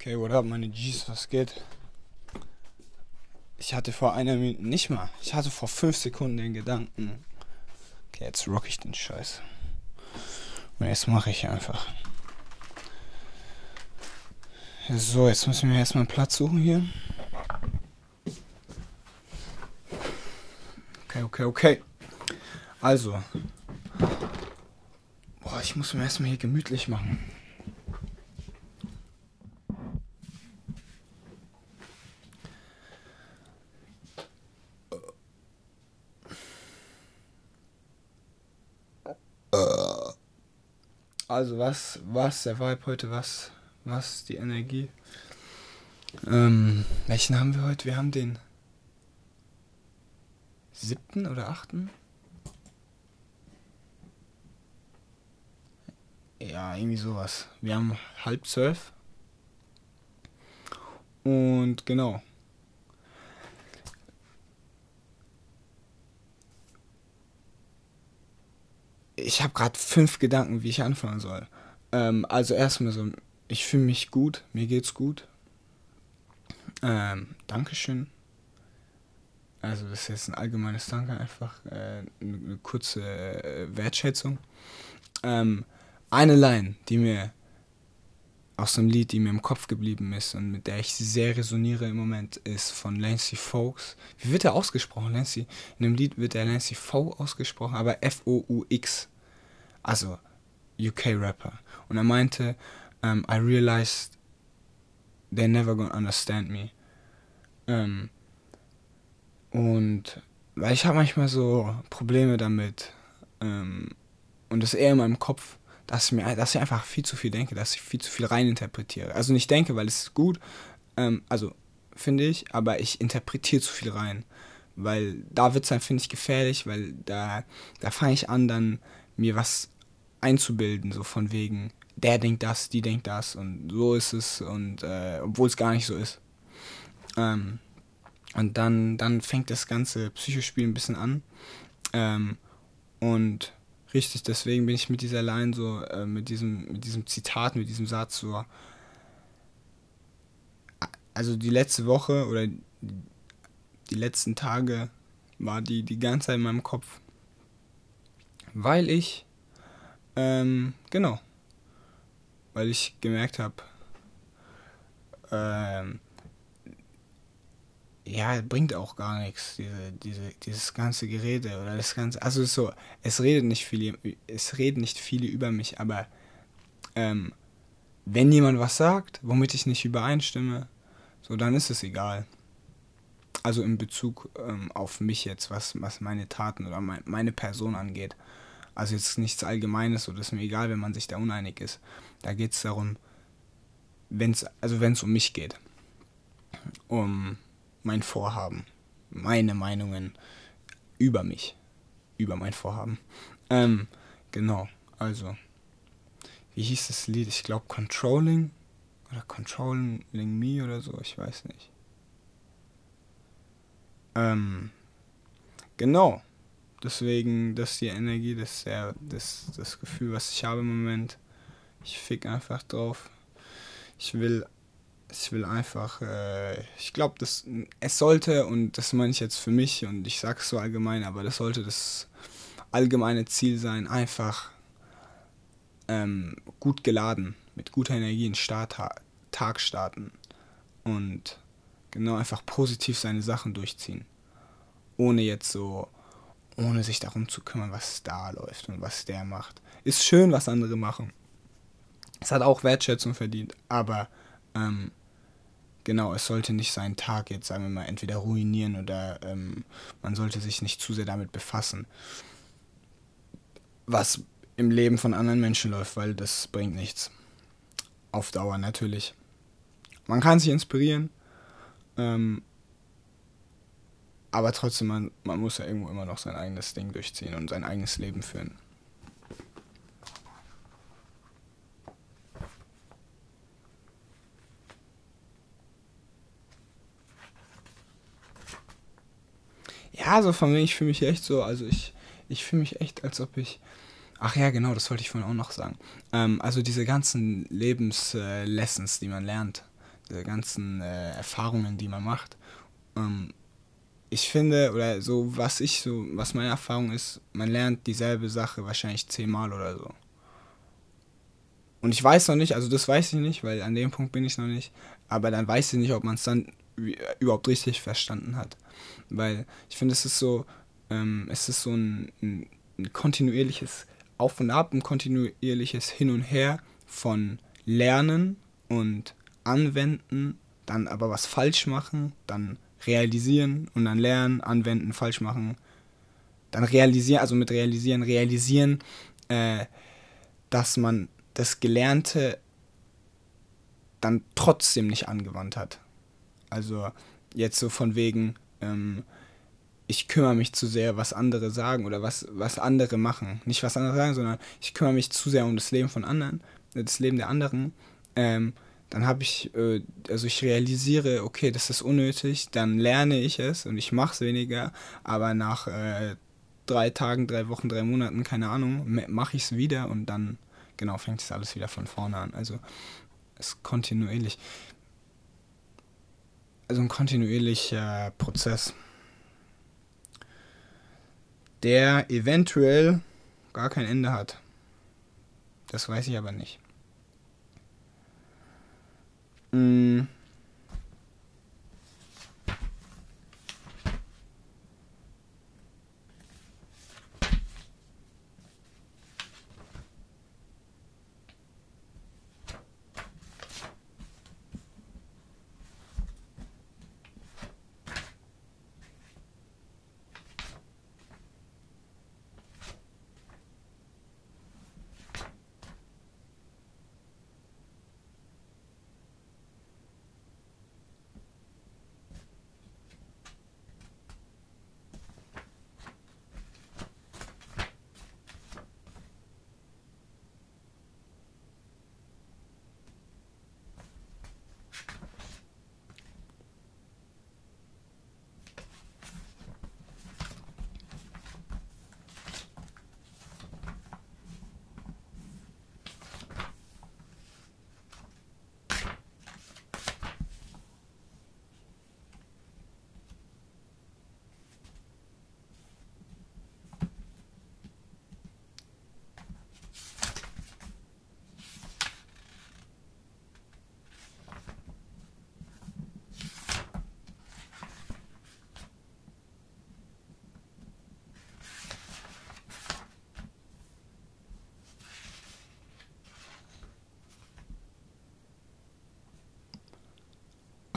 Okay, what up, meine G's, was geht? Ich hatte vor einer Minute, nicht mal, ich hatte vor fünf Sekunden den Gedanken, okay, jetzt rock ich den Scheiß. Und jetzt mache ich einfach. So, jetzt müssen wir erstmal Platz suchen hier. Okay, okay, okay. Also. Boah, ich muss mir erstmal hier gemütlich machen. Also was, was der Vibe heute, was, was die Energie. Ähm, welchen haben wir heute? Wir haben den siebten oder achten? Ja, irgendwie sowas. Wir haben halb zwölf. Und genau. Ich habe gerade fünf Gedanken, wie ich anfangen soll. Ähm, also erstmal so, ich fühle mich gut, mir geht's gut. Ähm, Dankeschön. Also das ist jetzt ein allgemeines Danke, einfach äh, eine, kurze äh, Wertschätzung. Ähm, eine Line, die mir aus einem Lied, die mir im Kopf geblieben ist und mit der ich sehr resoniere im Moment, ist von Lancy Fox. Wie wird er ausgesprochen, Lancy? In dem Lied wird er Lancy V ausgesprochen, aber F-O-U-X also UK-Rapper. Und er meinte, um, I realized they're never gonna understand me. Um, und weil ich habe manchmal so Probleme damit um, und das eher in meinem Kopf, dass ich mir, dass ich einfach viel zu viel denke, dass ich viel zu viel reininterpretiere. Also nicht denke, weil es ist gut, also finde ich, aber ich interpretiere zu viel rein, weil da wird es dann finde ich gefährlich, weil da da fange ich an dann mir was einzubilden, so von wegen, der denkt das, die denkt das und so ist es und äh, obwohl es gar nicht so ist. Ähm, und dann, dann fängt das ganze Psychospiel ein bisschen an. Ähm, und richtig, deswegen bin ich mit dieser Line so, äh, mit, diesem, mit diesem Zitat, mit diesem Satz so. Also die letzte Woche oder die letzten Tage war die die ganze Zeit in meinem Kopf. Weil ich ähm, genau. Weil ich gemerkt habe, ähm, ja, bringt auch gar nichts, diese, diese, dieses ganze Gerede oder das ganze, also so, es redet nicht viele, es reden nicht viele über mich, aber ähm, wenn jemand was sagt, womit ich nicht übereinstimme, so dann ist es egal. Also in Bezug ähm, auf mich jetzt, was, was meine Taten oder mein, meine Person angeht. Also jetzt nichts Allgemeines oder ist mir egal, wenn man sich da uneinig ist. Da geht es darum, wenn's, also wenn es um mich geht. Um mein Vorhaben. Meine Meinungen über mich. Über mein Vorhaben. Ähm, genau, also. Wie hieß das Lied? Ich glaube Controlling oder Controlling Me oder so, ich weiß nicht. Ähm, genau. Deswegen, das ist die Energie, das ist der, das, das Gefühl, was ich habe im Moment. Ich fick einfach drauf. Ich will, ich will einfach, äh, ich glaube, das, es sollte, und das meine ich jetzt für mich, und ich sage es so allgemein, aber das sollte das allgemeine Ziel sein, einfach ähm, gut geladen, mit guter Energie in Start, Tag starten und genau einfach positiv seine Sachen durchziehen. Ohne jetzt so ohne sich darum zu kümmern, was da läuft und was der macht. Ist schön, was andere machen. Es hat auch Wertschätzung verdient, aber ähm, genau, es sollte nicht seinen Tag jetzt, sagen wir mal, entweder ruinieren oder ähm, man sollte sich nicht zu sehr damit befassen, was im Leben von anderen Menschen läuft, weil das bringt nichts. Auf Dauer natürlich. Man kann sich inspirieren, ähm, aber trotzdem, man, man muss ja irgendwo immer noch sein eigenes Ding durchziehen und sein eigenes Leben führen. Ja, so von mir, ich fühle mich echt so, also ich, ich fühle mich echt, als ob ich. Ach ja, genau, das wollte ich vorhin auch noch sagen. Ähm, also diese ganzen Lebenslessons, äh, die man lernt, diese ganzen äh, Erfahrungen, die man macht. Ähm, ich finde, oder so, was ich so, was meine Erfahrung ist, man lernt dieselbe Sache wahrscheinlich zehnmal oder so. Und ich weiß noch nicht, also das weiß ich nicht, weil an dem Punkt bin ich noch nicht, aber dann weiß ich nicht, ob man es dann überhaupt richtig verstanden hat. Weil ich finde, es ist so, ähm, es ist so ein, ein, ein kontinuierliches Auf und Ab, ein kontinuierliches Hin und Her von Lernen und Anwenden, dann aber was falsch machen, dann realisieren und dann lernen, anwenden, falsch machen, dann realisieren, also mit realisieren, realisieren, äh, dass man das Gelernte dann trotzdem nicht angewandt hat. Also jetzt so von wegen, ähm, ich kümmere mich zu sehr, was andere sagen oder was, was andere machen. Nicht was andere sagen, sondern ich kümmere mich zu sehr um das Leben von anderen, das Leben der anderen. Ähm, dann habe ich, äh, also ich realisiere, okay, das ist unnötig, dann lerne ich es und ich mache es weniger, aber nach äh, drei Tagen, drei Wochen, drei Monaten, keine Ahnung, mache ich es wieder und dann, genau, fängt es alles wieder von vorne an. Also es ist kontinuierlich. Also ein kontinuierlicher Prozess, der eventuell gar kein Ende hat. Das weiß ich aber nicht. Mm.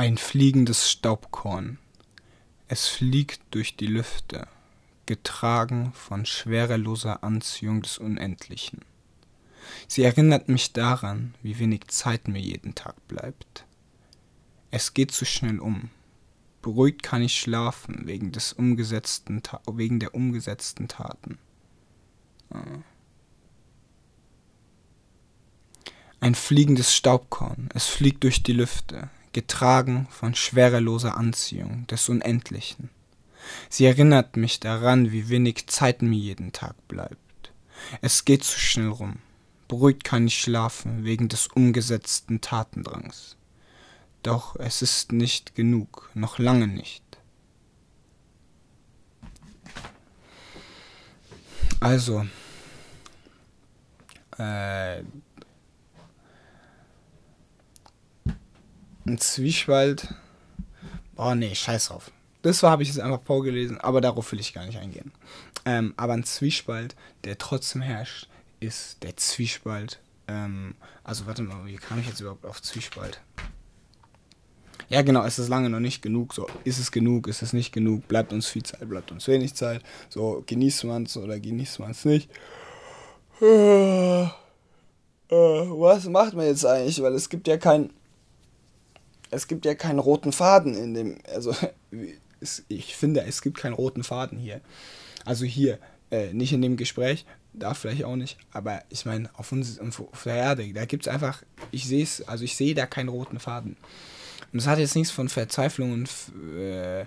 Ein fliegendes Staubkorn. Es fliegt durch die Lüfte, getragen von schwereloser Anziehung des Unendlichen. Sie erinnert mich daran, wie wenig Zeit mir jeden Tag bleibt. Es geht zu schnell um. Beruhigt kann ich schlafen wegen des umgesetzten wegen der umgesetzten Taten. Ah. Ein fliegendes Staubkorn, es fliegt durch die Lüfte, getragen von schwereloser Anziehung des Unendlichen. Sie erinnert mich daran, wie wenig Zeit mir jeden Tag bleibt. Es geht zu schnell rum. Beruhigt kann ich schlafen wegen des umgesetzten Tatendrangs. Doch es ist nicht genug, noch lange nicht. Also, äh, ein Zwiespalt. Oh nee, scheiß drauf. Das habe ich jetzt einfach vorgelesen, aber darauf will ich gar nicht eingehen. Ähm, aber ein Zwiespalt, der trotzdem herrscht, ist der Zwiespalt. Ähm, also warte mal, wie kam ich jetzt überhaupt auf Zwiespalt? Ja, genau, es ist lange noch nicht genug. So, ist es genug, ist es nicht genug? Bleibt uns viel Zeit, bleibt uns wenig Zeit? So, genießt man es oder genießt man es nicht? Äh, äh, was macht man jetzt eigentlich? Weil es gibt ja kein es gibt ja keinen roten Faden in dem, also es, ich finde, es gibt keinen roten Faden hier. Also hier, äh, nicht in dem Gespräch, da vielleicht auch nicht, aber ich meine, auf, auf der Erde, da gibt es einfach, ich sehe es, also ich sehe da keinen roten Faden. Und das hat jetzt nichts von Verzweiflung und, äh,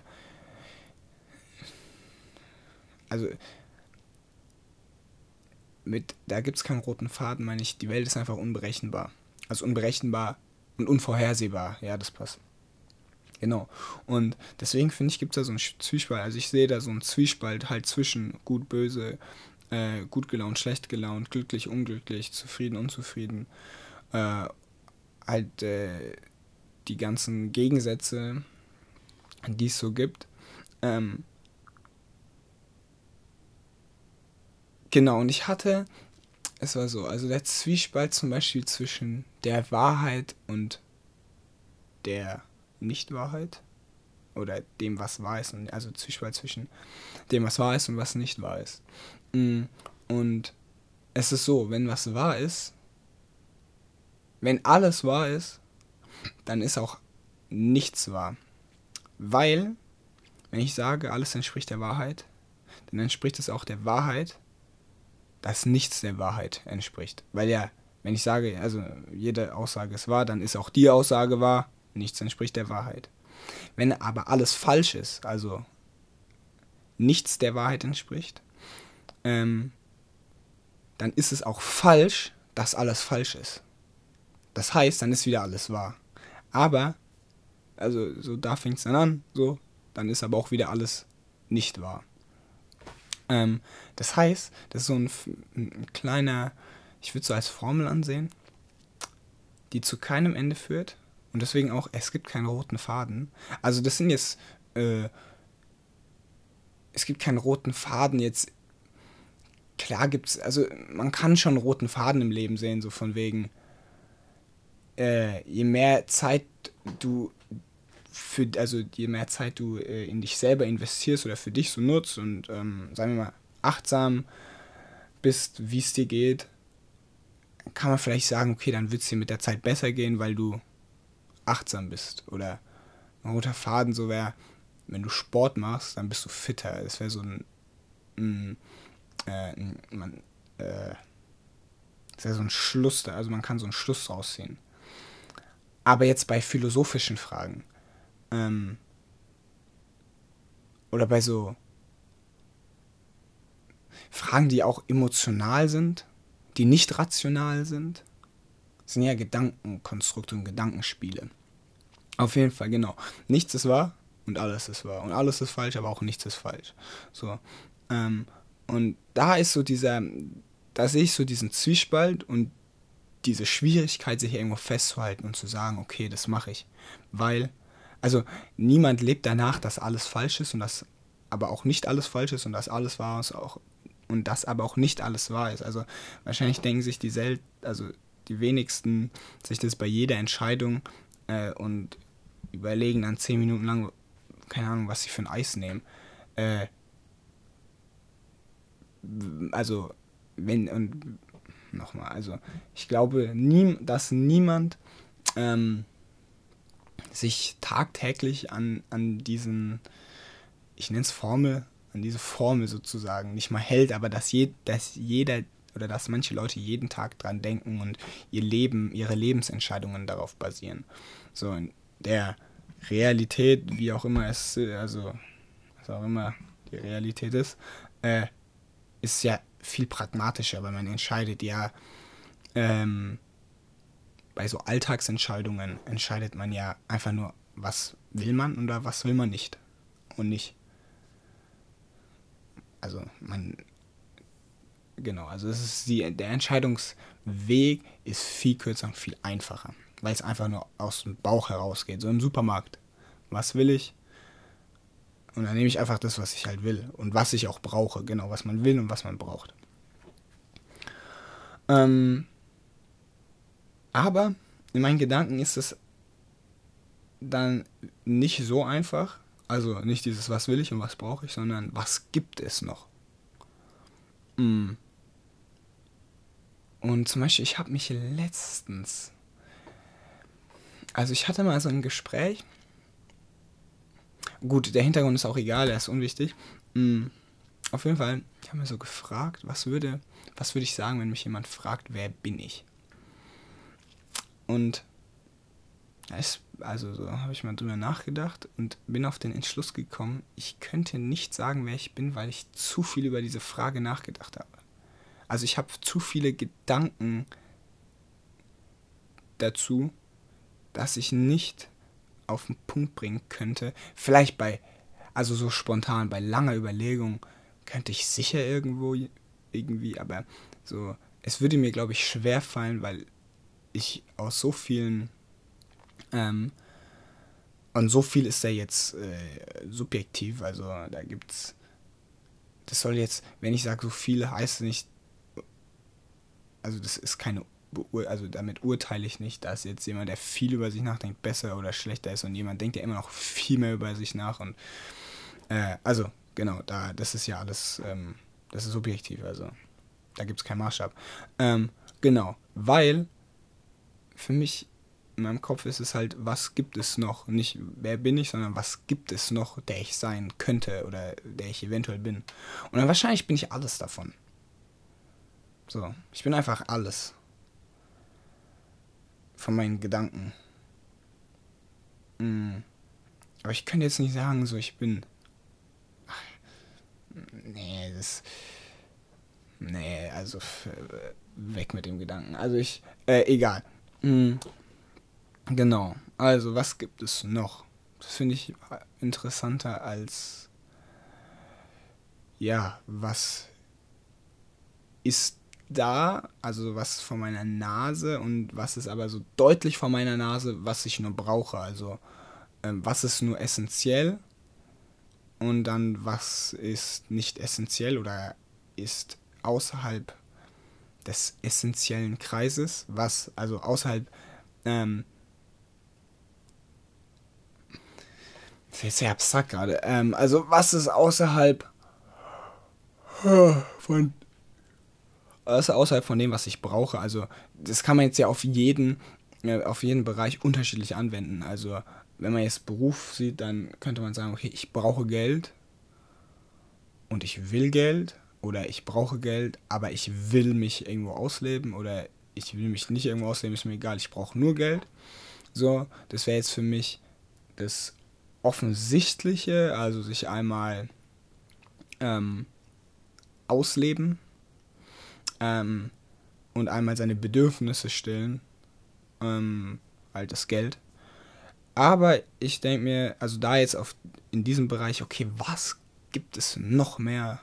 also, mit, da gibt es keinen roten Faden, meine ich, die Welt ist einfach unberechenbar. Also unberechenbar Und unvorhersehbar, ja, das passt. Genau. Und deswegen finde ich, gibt es da so einen Zwiespalt. Also ich sehe da so einen Zwiespalt halt zwischen gut, böse, äh, gut gelaunt, schlecht gelaunt, glücklich, unglücklich, zufrieden, unzufrieden. Äh, halt äh, die ganzen Gegensätze, die es so gibt. Ähm, genau, und ich hatte, es war so, also der Zwiespalt zum Beispiel zwischen der Wahrheit und der Nichtwahrheit oder dem, was wahr ist, also Zwiespalt zwischen dem, was wahr ist und was nicht wahr ist. Mm, und es ist so, wenn was wahr ist, wenn alles wahr ist, dann ist auch nichts wahr. Weil, wenn ich sage, alles entspricht der Wahrheit, dann entspricht es auch der Wahrheit, dass nichts der Wahrheit entspricht. Weil ja, wenn ich sage, also jede Aussage ist wahr, dann ist auch die Aussage wahr, nichts entspricht der Wahrheit. Wenn aber alles falsch ist, also nichts der Wahrheit entspricht, ähm, dann ist es auch falsch, dass alles falsch ist. Das heißt, dann ist wieder alles wahr. Aber, also so da fängt es dann an, so, dann ist aber auch wieder alles nicht wahr. Ähm, das heißt, das ist so ein, ein kleiner, ich würde es so als Formel ansehen, die zu keinem Ende führt. Und deswegen auch, es gibt keinen roten Faden. Also das sind jetzt, äh, es gibt keinen roten Faden jetzt. Klar gibt es, also man kann schon roten Faden im Leben sehen, so von wegen, äh, je mehr Zeit du für, also je mehr Zeit du äh, in dich selber investierst oder für dich so nutzt und ähm, sagen wir mal achtsam bist, wie es dir geht, kann man vielleicht sagen, okay, dann wird es dir mit der Zeit besser gehen, weil du achtsam bist. Oder ein roter Faden so wäre, wenn du Sport machst, dann bist du fitter. Das wäre so ein, ein, äh, ein man, äh, das wäre so ein Schluss, da, also man kann so einen Schluss rausziehen. Aber jetzt bei philosophischen Fragen ähm, oder bei so Fragen, die auch emotional sind, die nicht rational sind, sind ja Gedankenkonstrukte und Gedankenspiele. Auf jeden Fall, genau. Nichts ist wahr und alles ist wahr. Und alles ist falsch, aber auch nichts ist falsch. So. Ähm, und da ist so dieser, da sehe ich so diesen Zwiespalt und diese Schwierigkeit, sich irgendwo festzuhalten und zu sagen, okay, das mache ich. Weil, also niemand lebt danach, dass alles falsch ist und dass aber auch nicht alles falsch ist und dass alles wahr ist auch, und das aber auch nicht alles wahr ist. Also wahrscheinlich denken sich die Sel also die wenigsten sich das bei jeder Entscheidung äh, und überlegen dann zehn Minuten lang, keine Ahnung, was sie für ein Eis nehmen. Äh, also, wenn, und nochmal. Also ich glaube, nie, dass niemand ähm, sich tagtäglich an, an diesen, ich nenne es Formel, an diese Formel sozusagen nicht mal hält, aber dass, je, dass jeder oder dass manche Leute jeden Tag dran denken und ihr Leben, ihre Lebensentscheidungen darauf basieren. So in der Realität, wie auch immer es, also was auch immer die Realität ist, äh, ist ja viel pragmatischer, weil man entscheidet ja, ähm, bei so Alltagsentscheidungen entscheidet man ja einfach nur, was will man oder was will man nicht. Und nicht. Also man. Genau, also es ist die, der Entscheidungsweg ist viel kürzer und viel einfacher, weil es einfach nur aus dem Bauch herausgeht. So im Supermarkt. Was will ich? Und dann nehme ich einfach das, was ich halt will und was ich auch brauche. Genau, was man will und was man braucht. Ähm, aber in meinen Gedanken ist es dann nicht so einfach. Also nicht dieses, was will ich und was brauche ich, sondern was gibt es noch? Mm. Und zum Beispiel, ich habe mich letztens, also ich hatte mal so ein Gespräch. Gut, der Hintergrund ist auch egal, er ist unwichtig. Mm. Auf jeden Fall, ich habe mir so gefragt, was würde, was würde ich sagen, wenn mich jemand fragt, wer bin ich? Und es, also so habe ich mal drüber nachgedacht und bin auf den Entschluss gekommen, ich könnte nicht sagen, wer ich bin, weil ich zu viel über diese Frage nachgedacht habe. Also ich habe zu viele Gedanken dazu, dass ich nicht auf den Punkt bringen könnte. Vielleicht bei, also so spontan, bei langer Überlegung könnte ich sicher irgendwo irgendwie, aber so, es würde mir, glaube ich, schwer fallen, weil ich aus so vielen ähm, und so viel ist da jetzt äh, subjektiv, also da gibt's das soll jetzt, wenn ich sage so viele, heißt nicht, also das ist keine, also damit urteile ich nicht, dass jetzt jemand, der viel über sich nachdenkt, besser oder schlechter ist. Und jemand denkt ja immer noch viel mehr über sich nach. Und äh, also genau, da das ist ja alles, ähm, das ist subjektiv, also da gibt es keinen Maßstab. Ähm, genau, weil für mich in meinem Kopf ist es halt, was gibt es noch? Nicht wer bin ich, sondern was gibt es noch, der ich sein könnte oder der ich eventuell bin. Und dann wahrscheinlich bin ich alles davon. So, ich bin einfach alles. Von meinen Gedanken. Mm. Aber ich könnte jetzt nicht sagen, so ich bin. Ach, nee, das. Nee, also weg mit dem Gedanken. Also ich. Äh, egal. Mm. Genau. Also, was gibt es noch? Das finde ich interessanter als. Ja, was ist da, also was vor meiner Nase und was ist aber so deutlich vor meiner Nase, was ich nur brauche. Also, ähm, was ist nur essentiell und dann was ist nicht essentiell oder ist außerhalb des essentiellen Kreises, was also außerhalb ähm, Das ist sehr abstrakt gerade. Ähm, also, was ist außerhalb von. Ist außerhalb von dem, was ich brauche? Also, das kann man jetzt ja auf jeden, äh, auf jeden Bereich unterschiedlich anwenden. Also, wenn man jetzt Beruf sieht, dann könnte man sagen, okay, ich brauche Geld und ich will Geld oder ich brauche Geld, aber ich will mich irgendwo ausleben oder ich will mich nicht irgendwo ausleben, ist mir egal, ich brauche nur Geld. So, das wäre jetzt für mich das Offensichtliche, also sich einmal ähm, ausleben ähm, und einmal seine Bedürfnisse stillen, ähm, halt das Geld. Aber ich denke mir, also da jetzt auf in diesem Bereich, okay, was gibt es noch mehr?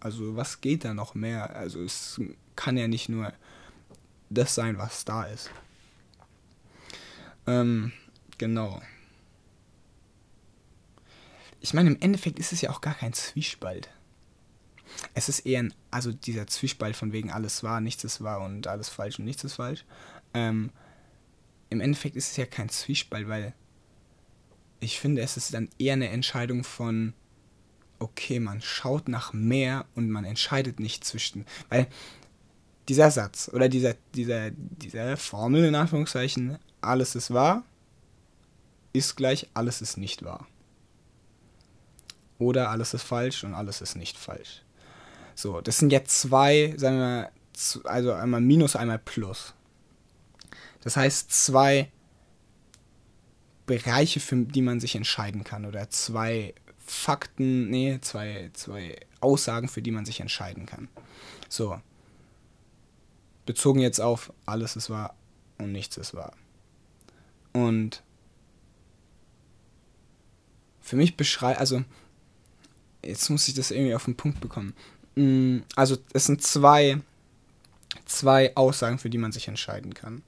Also was geht da noch mehr? Also es kann ja nicht nur das sein, was da ist. Ähm, genau ich meine, im Endeffekt ist es ja auch gar kein Zwiespalt. Es ist eher ein, also dieser Zwiespalt von wegen alles wahr, nichts ist wahr und alles falsch und nichts ist falsch. Ähm, Im Endeffekt ist es ja kein Zwiespalt, weil ich finde, es ist dann eher eine Entscheidung von, okay, man schaut nach mehr und man entscheidet nicht zwischen, weil dieser Satz oder dieser, dieser, dieser Formel in Anführungszeichen, alles ist wahr, ist gleich, alles ist nicht wahr. Oder alles ist falsch und alles ist nicht falsch. So, das sind jetzt zwei, sagen wir mal, also einmal Minus, einmal Plus. Das heißt, zwei Bereiche, für die man sich entscheiden kann. Oder zwei Fakten, nee, zwei, zwei Aussagen, für die man sich entscheiden kann. So. Bezogen jetzt auf alles ist wahr und nichts ist wahr. Und für mich beschreibt, also jetzt muss ich das irgendwie auf den Punkt bekommen. Mm, also es sind zwei, zwei Aussagen, für die man sich entscheiden kann.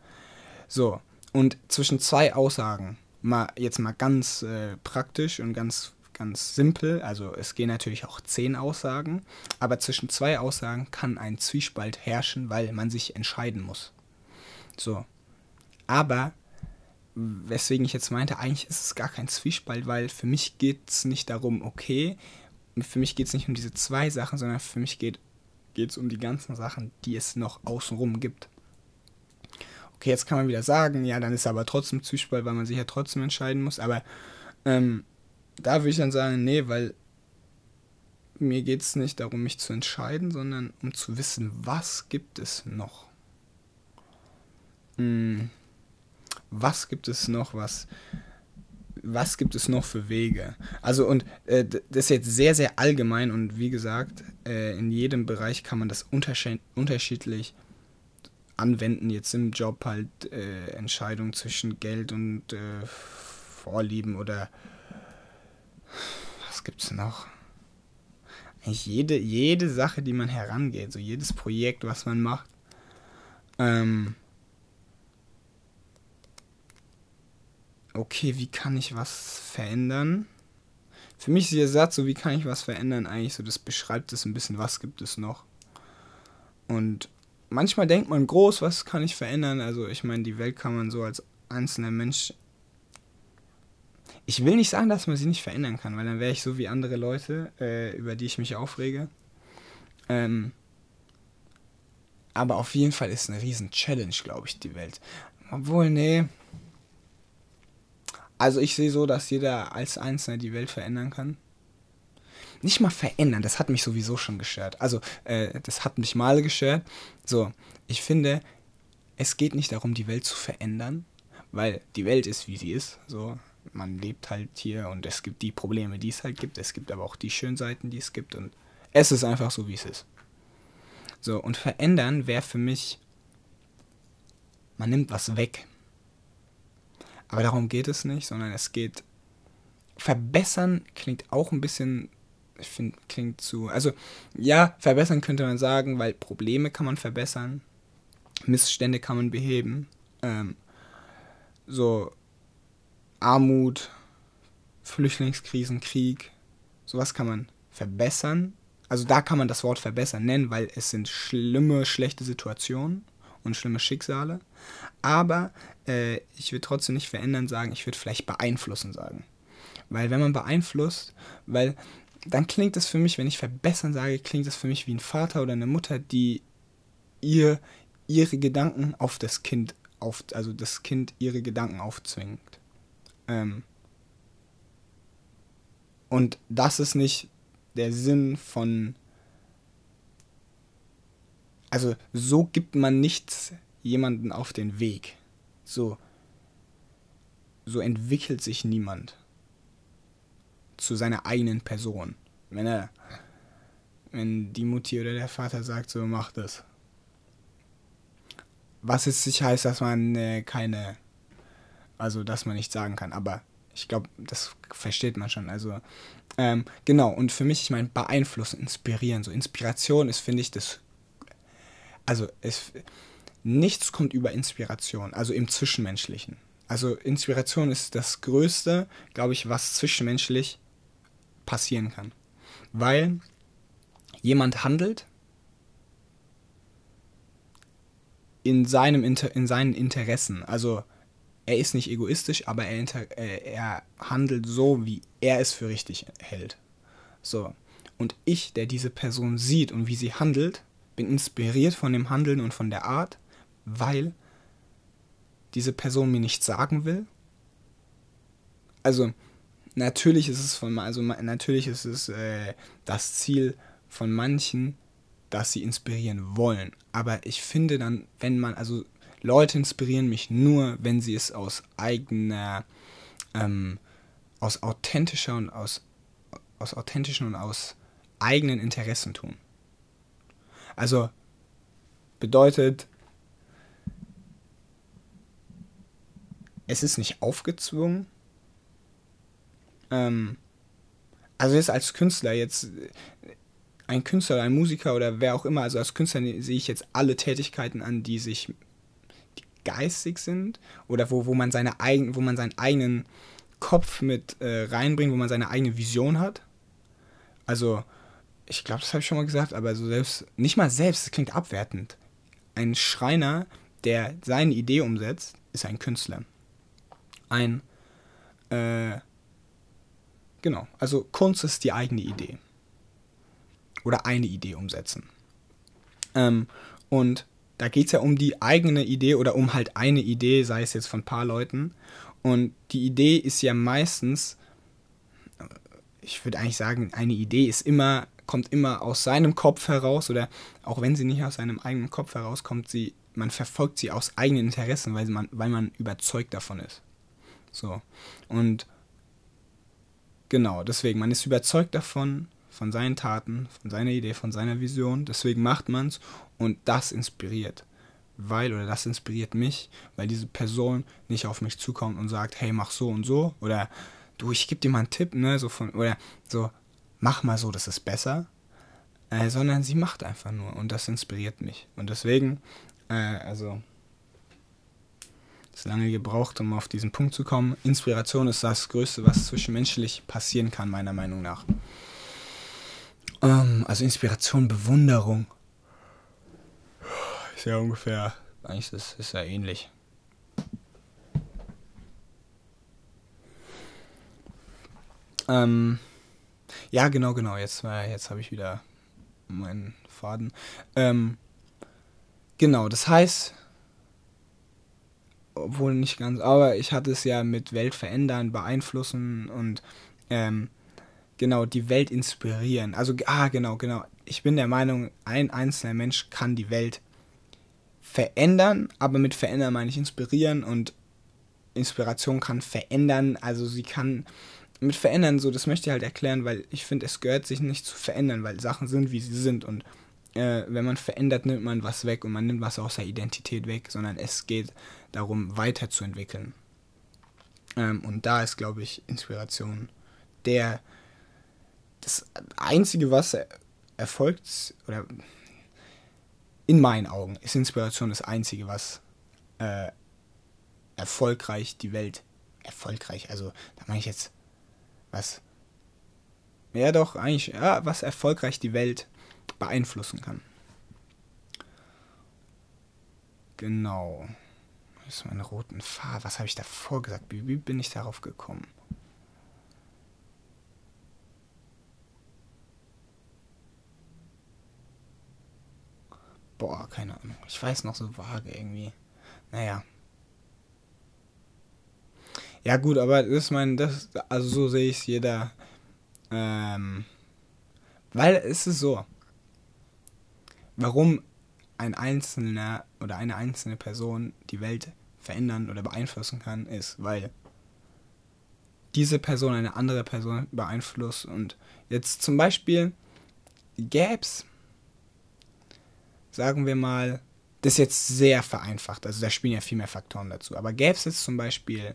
So, und zwischen zwei Aussagen, mal jetzt mal ganz äh, praktisch und ganz, ganz simpel, also es gehen natürlich auch zehn Aussagen, aber zwischen zwei Aussagen kann ein Zwiespalt herrschen, weil man sich entscheiden muss. So. Aber weswegen ich jetzt meinte, eigentlich ist es gar kein Zwiespalt, weil für mich geht es nicht darum, okay, für mich geht es nicht um diese zwei Sachen, sondern für mich geht es um die ganzen Sachen, die es noch außenrum gibt. Okay, jetzt kann man wieder sagen, ja, dann ist aber trotzdem Zwiespalt, weil man sich ja trotzdem entscheiden muss. Aber ähm, da würde ich dann sagen, nee, weil mir geht es nicht darum, mich zu entscheiden, sondern um zu wissen, was gibt es noch. Hm, was gibt es noch, was was gibt es noch für Wege? Also und äh, das ist jetzt sehr, sehr allgemein und wie gesagt, äh, in jedem Bereich kann man das unterschiedlich anwenden, jetzt im Job halt äh, Entscheidungen zwischen Geld und äh, Vorlieben oder was gibt's noch? Eigentlich jede, jede Sache, die man herangeht, so jedes Projekt, was man macht. Ähm, okay, wie kann ich was verändern? Für mich ist der Satz, so wie kann ich was verändern, eigentlich so, das beschreibt es ein bisschen, was gibt es noch. Und manchmal denkt man groß, was kann ich verändern? Also ich meine, die Welt kann man so als einzelner Mensch. Ich will nicht sagen, dass man sie nicht verändern kann, weil dann wäre ich so wie andere Leute, äh, über die ich mich aufrege. Ähm, aber auf jeden Fall ist eine riesen Challenge, glaube ich, die Welt. Obwohl, nee. Also ich sehe so, dass jeder als Einzelner die Welt verändern kann nicht mal verändern, das hat mich sowieso schon gestört. Also, äh, das hat mich mal gestört. So, ich finde, es geht nicht darum, die Welt zu verändern, weil die Welt ist, wie sie ist. So, man lebt halt hier und es gibt die Probleme, die es halt gibt. Es gibt aber auch die schönen Seiten, die es gibt und es ist einfach so, wie es ist. So, und verändern wäre für mich, man nimmt was weg. Aber darum geht es nicht, sondern es geht, verbessern klingt auch ein bisschen ich finde, klingt zu. Also, ja, verbessern könnte man sagen, weil Probleme kann man verbessern, Missstände kann man beheben. Ähm, so Armut, Flüchtlingskrisen, Krieg, sowas kann man verbessern. Also da kann man das Wort verbessern nennen, weil es sind schlimme, schlechte Situationen und schlimme Schicksale. Aber äh, ich würde trotzdem nicht verändern sagen, ich würde vielleicht beeinflussen sagen. Weil wenn man beeinflusst, weil dann klingt es für mich, wenn ich verbessern sage, klingt es für mich wie ein Vater oder eine Mutter, die ihr ihre Gedanken auf das Kind auf, also das Kind ihre Gedanken aufzwingt. Ähm und das ist nicht der Sinn von also so gibt man nichts jemanden auf den Weg. So so entwickelt sich niemand zu seiner eigenen Person. Wenn er, wenn die Mutti oder der Vater sagt, so mach das. Was es nicht heißt, dass man äh, keine, also dass man nicht sagen kann, aber ich glaube, das versteht man schon. Also, ähm, genau, und für mich, ich meine, beeinflussen, inspirieren. So, Inspiration ist, finde ich, das. Also, es, nichts kommt über Inspiration, also im Zwischenmenschlichen. Also, Inspiration ist das Größte, glaube ich, was zwischenmenschlich passieren kann. Weil jemand handelt in, seinem Inter in seinen Interessen. Also er ist nicht egoistisch, aber er, er handelt so, wie er es für richtig hält. So. Und ich, der diese Person sieht und wie sie handelt, bin inspiriert von dem Handeln und von der Art, weil diese Person mir nichts sagen will. Also, natürlich ist es von also natürlich ist es äh, das Ziel von manchen, dass sie inspirieren wollen. Aber ich finde dann, wenn man, also Leute inspirieren mich nur, wenn sie es aus eigener, ähm, aus authentischer und aus, aus authentischen und aus eigenen Interessen tun. Also bedeutet, es ist nicht aufgezwungen, ähm, also jetzt als Künstler, jetzt ein Künstler, ein Musiker oder wer auch immer, also als Künstler sehe ich jetzt alle Tätigkeiten an, die sich geistig sind oder wo, wo man seine eigen, wo man seinen eigenen Kopf mit äh, reinbringt, wo man seine eigene Vision hat. Also, ich glaube, das habe ich schon mal gesagt, aber so selbst, nicht mal selbst, das klingt abwertend. Ein Schreiner, der seine Idee umsetzt, ist ein Künstler. Ein äh, Genau, also Kunst ist die eigene Idee. Oder eine Idee umsetzen. Ähm, und da geht es ja um die eigene Idee oder um halt eine Idee, sei es jetzt von ein paar Leuten. Und die Idee ist ja meistens, ich würde eigentlich sagen, eine Idee ist immer, kommt immer aus seinem Kopf heraus oder auch wenn sie nicht aus seinem eigenen Kopf herauskommt, sie, man verfolgt sie aus eigenen Interessen, weil man, weil man überzeugt davon ist. So. Und Genau, deswegen, man ist überzeugt davon, von seinen Taten, von seiner Idee, von seiner Vision, deswegen macht man es und das inspiriert. weil, oder das inspiriert mich, weil diese Person nicht auf mich zukommt und sagt, hey, mach so und so, oder du, ich gebe dir mal einen Tipp, ne, so von, oder so, mach mal so, das ist besser, äh, sondern sie macht einfach nur und das inspiriert mich. Und deswegen, äh, also, lange gebraucht, um auf diesen Punkt zu kommen. Inspiration ist das Größte, was zwischenmenschlich passieren kann, meiner Meinung nach. Ähm, also Inspiration, Bewunderung. Ist ja ungefähr, eigentlich ist, ist ja ähnlich. Ähm, ja, genau, genau. Jetzt, äh, jetzt habe ich wieder meinen Faden. Ähm, genau, das heißt, obwohl nicht ganz, aber ich hatte es ja mit Welt verändern, beeinflussen und ähm, genau die Welt inspirieren. Also, ah, genau, genau. Ich bin der Meinung, ein einzelner Mensch kann die Welt verändern, aber mit verändern meine ich inspirieren und Inspiration kann verändern, also sie kann mit verändern, so das möchte ich halt erklären, weil ich finde, es gehört sich nicht zu verändern, weil Sachen sind, wie sie sind und äh, wenn man verändert, nimmt man was weg und man nimmt was aus der Identität weg, sondern es geht darum, weiterzuentwickeln. Ähm, und da ist, glaube ich, Inspiration der das Einzige, was erfolgt, oder in meinen Augen ist Inspiration das Einzige, was äh, erfolgreich die Welt erfolgreich, also da meine ich jetzt was ja doch eigentlich ja, was erfolgreich die Welt beeinflussen kann. Genau. Das ist meine roten Farbe. Was habe ich davor gesagt? Wie, wie bin ich darauf gekommen? Boah, keine Ahnung. Ich weiß noch so vage irgendwie. Naja. Ja gut, aber das ist mein, das, also so sehe ich es jeder. Ähm, weil es ist so warum ein einzelner oder eine einzelne Person die Welt verändern oder beeinflussen kann, ist, weil diese Person eine andere Person beeinflusst und jetzt zum Beispiel gäbe es, sagen wir mal, das ist jetzt sehr vereinfacht, also da spielen ja viel mehr Faktoren dazu, aber gäbe es jetzt zum Beispiel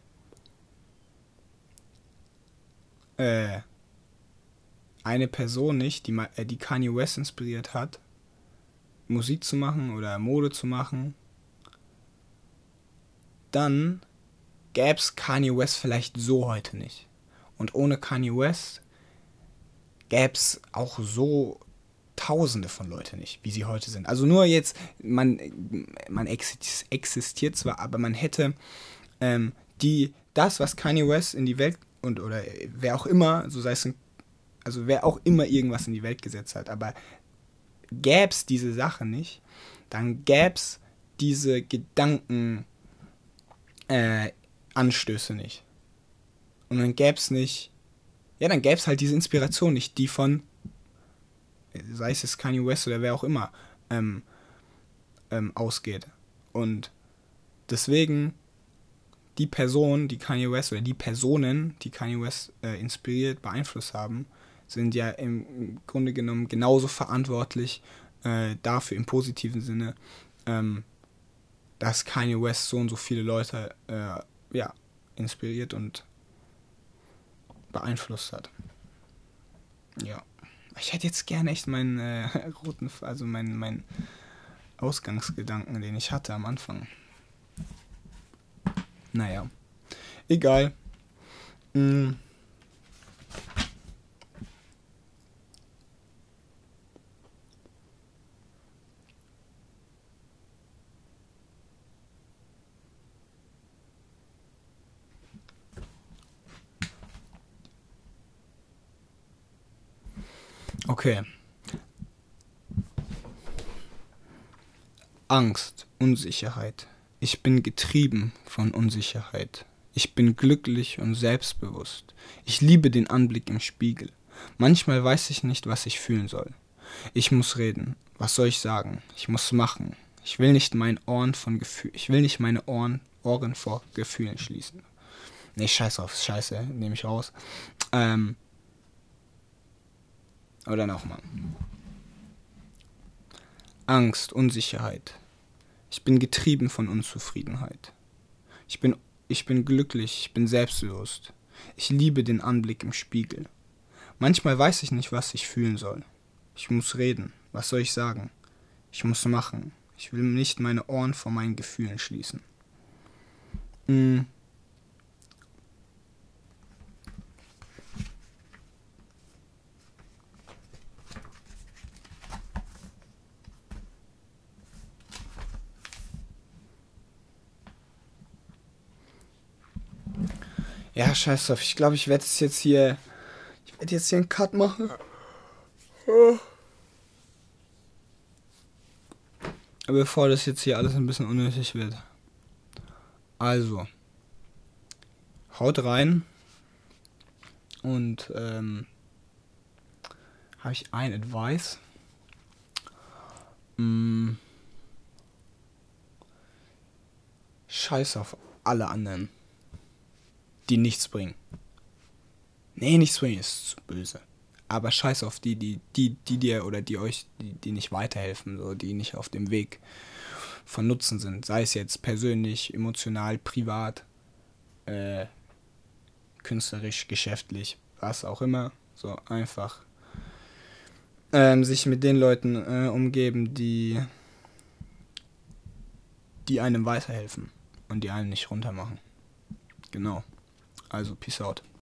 äh, eine Person nicht, die, äh, die Kanye West inspiriert hat, Musik zu machen oder Mode zu machen, dann gäbe es Kanye West vielleicht so heute nicht. Und ohne Kanye West gäbe es auch so Tausende von Leuten nicht, wie sie heute sind. Also nur jetzt, man, man existiert zwar, aber man hätte ähm, die, das, was Kanye West in die Welt und oder wer auch immer, so sei es, also wer auch immer irgendwas in die Welt gesetzt hat, aber gäbe es diese Sache nicht, dann gäbe es diese Gedankenanstöße äh, nicht. Und dann gäbe es nicht, ja, dann gäbe es halt diese Inspiration nicht, die von, sei es Kanye West oder wer auch immer, ähm, ähm, ausgeht. Und deswegen die Person, die Kanye West oder die Personen, die Kanye West äh, inspiriert, beeinflusst haben, sind ja im Grunde genommen genauso verantwortlich äh, dafür im positiven Sinne, ähm, dass Kanye West so und so viele Leute äh, ja, inspiriert und beeinflusst hat. Ja. Ich hätte jetzt gerne echt meinen äh, roten, also meinen mein Ausgangsgedanken, den ich hatte am Anfang. Naja. Egal. Mhm. Okay. Angst, Unsicherheit. Ich bin getrieben von Unsicherheit. Ich bin glücklich und selbstbewusst. Ich liebe den Anblick im Spiegel. Manchmal weiß ich nicht, was ich fühlen soll. Ich muss reden. Was soll ich sagen? Ich muss machen. Ich will nicht meinen Ohren von Gefühl, ich will nicht meine Ohren, Ohren vor Gefühlen schließen. Nee, scheiß auf, scheiße, nehme ich raus. Ähm, oder nochmal. Angst, Unsicherheit. Ich bin getrieben von Unzufriedenheit. Ich bin, ich bin glücklich, ich bin selbstbewusst. Ich liebe den Anblick im Spiegel. Manchmal weiß ich nicht, was ich fühlen soll. Ich muss reden. Was soll ich sagen? Ich muss machen. Ich will nicht meine Ohren vor meinen Gefühlen schließen. Hm. Ja, scheiß drauf. Ich glaube, ich werde es jetzt hier. Ich werde jetzt hier einen Cut machen. Bevor das jetzt hier alles ein bisschen unnötig wird. Also. Haut rein. Und ähm, habe ich ein Advice. Hm. Scheiß auf alle anderen die nichts bringen. Nee, nichts bringen ist zu böse. Aber scheiß auf die, die, die, die dir oder die euch, die, die nicht weiterhelfen, so, die nicht auf dem Weg von Nutzen sind. Sei es jetzt persönlich, emotional, privat, äh, künstlerisch, geschäftlich, was auch immer. So einfach ähm, sich mit den Leuten äh, umgeben, die, die einem weiterhelfen und die einen nicht runtermachen. Genau. Also, peace out.